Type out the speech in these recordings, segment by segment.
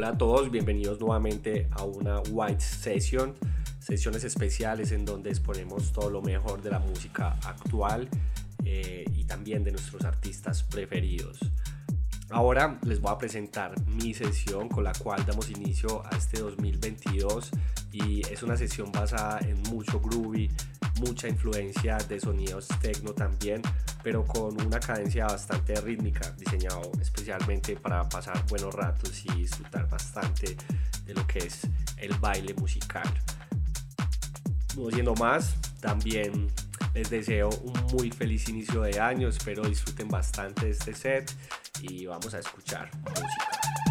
Hola a todos, bienvenidos nuevamente a una White Session, sesiones especiales en donde exponemos todo lo mejor de la música actual eh, y también de nuestros artistas preferidos. Ahora les voy a presentar mi sesión con la cual damos inicio a este 2022 y es una sesión basada en mucho groovy, mucha influencia de sonidos techno también, pero con una cadencia bastante rítmica, diseñado especialmente para pasar buenos ratos y disfrutar bastante de lo que es el baile musical. No siendo más, también les deseo un muy feliz inicio de año, espero disfruten bastante este set y vamos a escuchar música.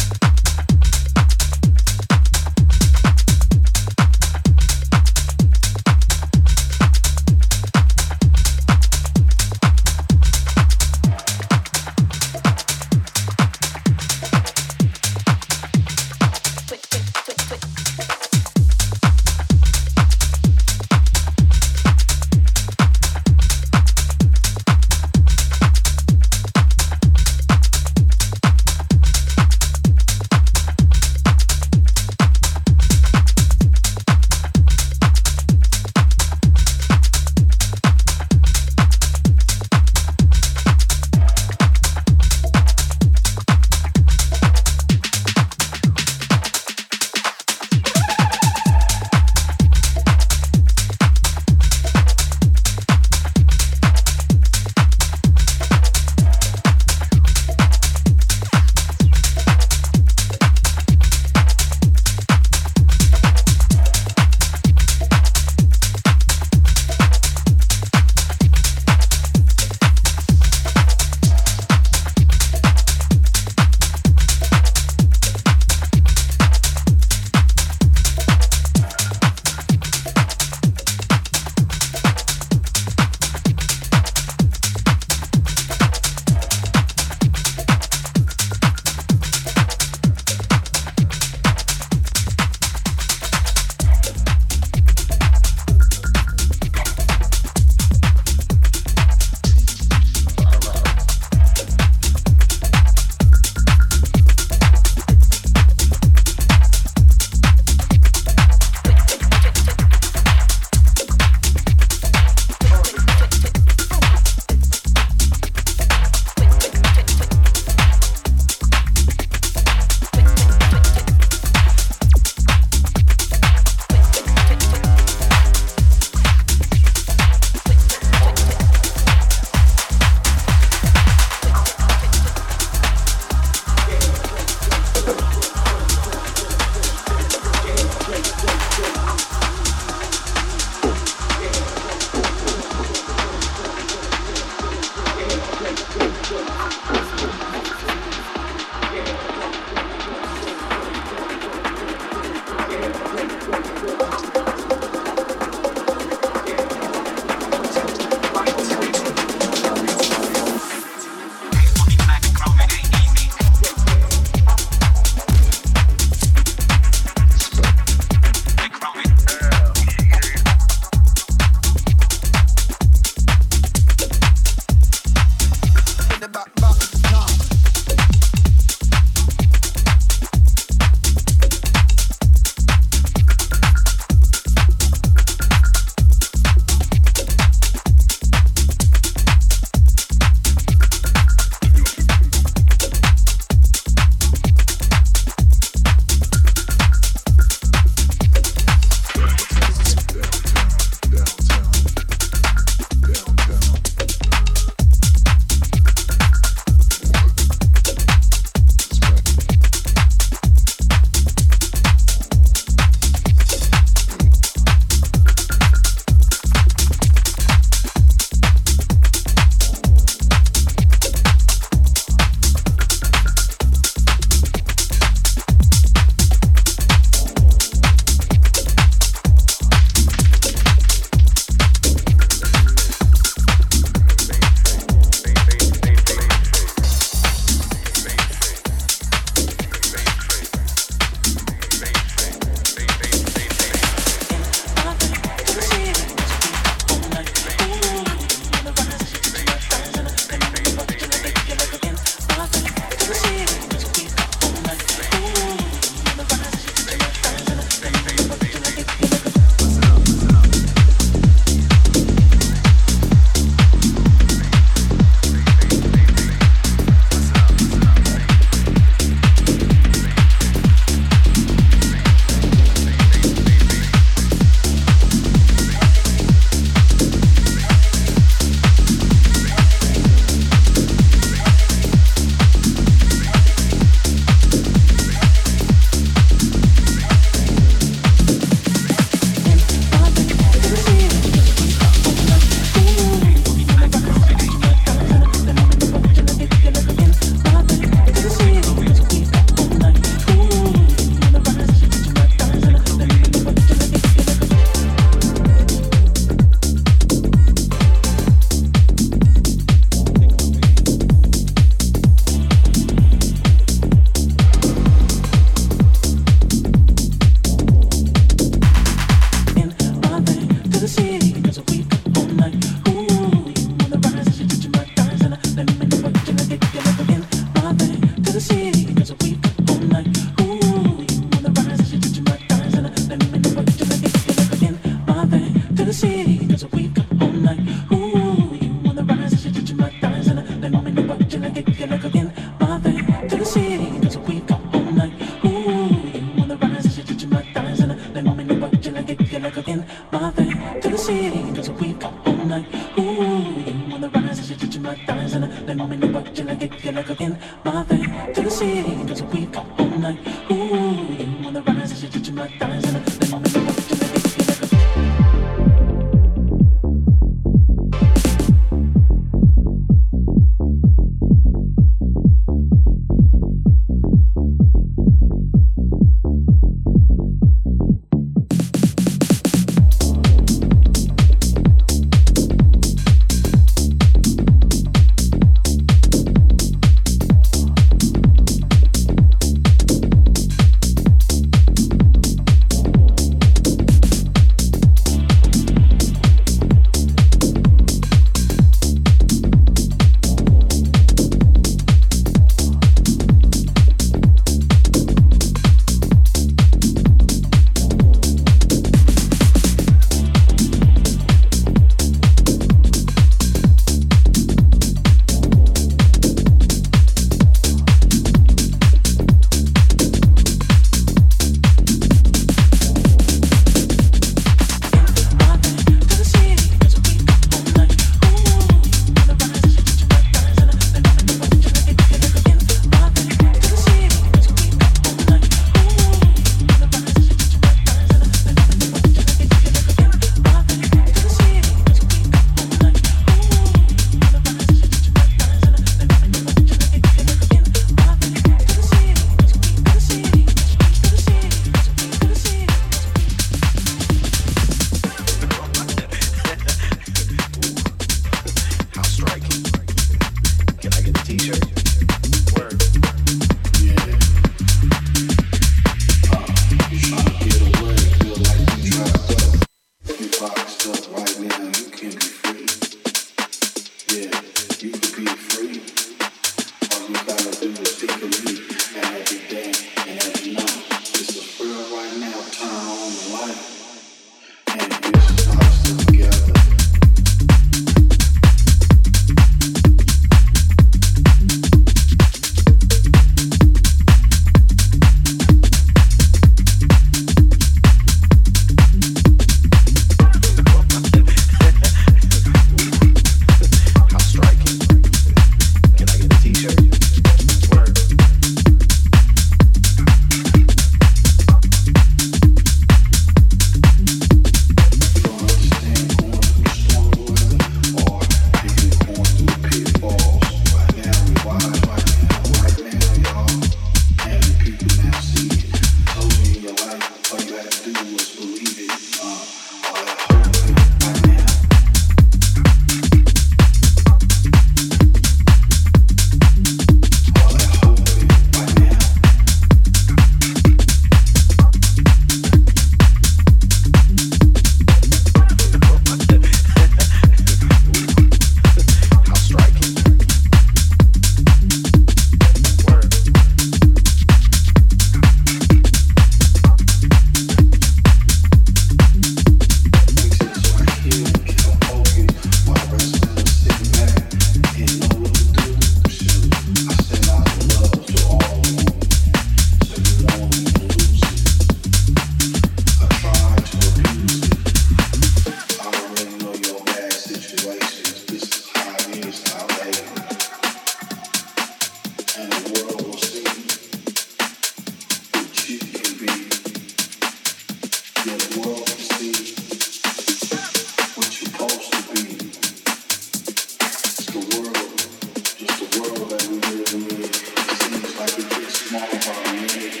for me.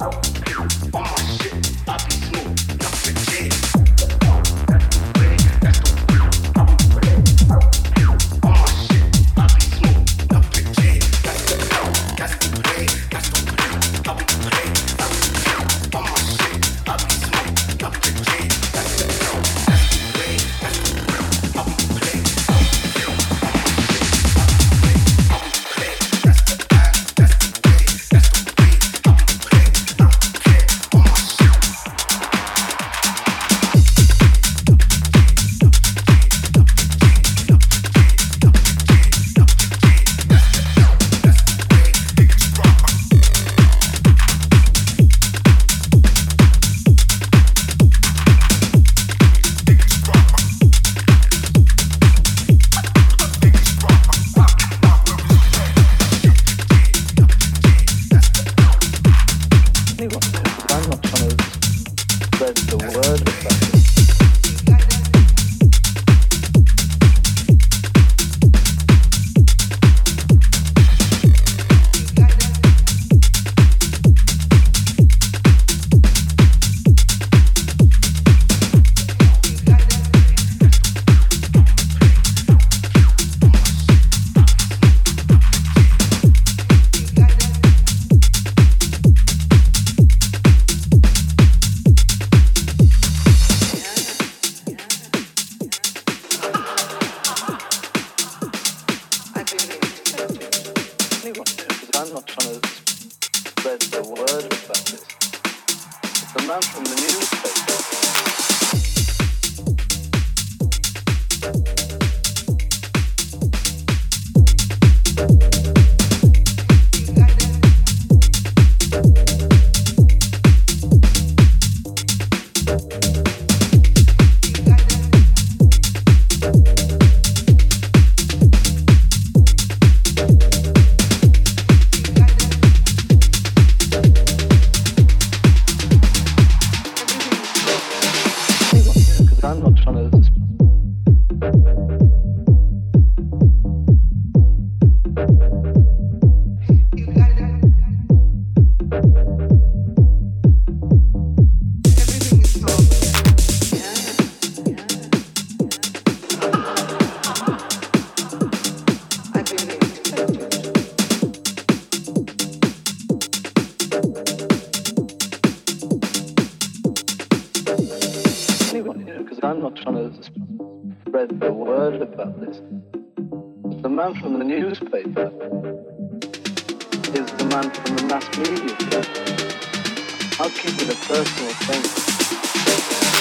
I'll be spread the word about this. The man from the newspaper is the man from the mass media. I'll keep it a personal thing.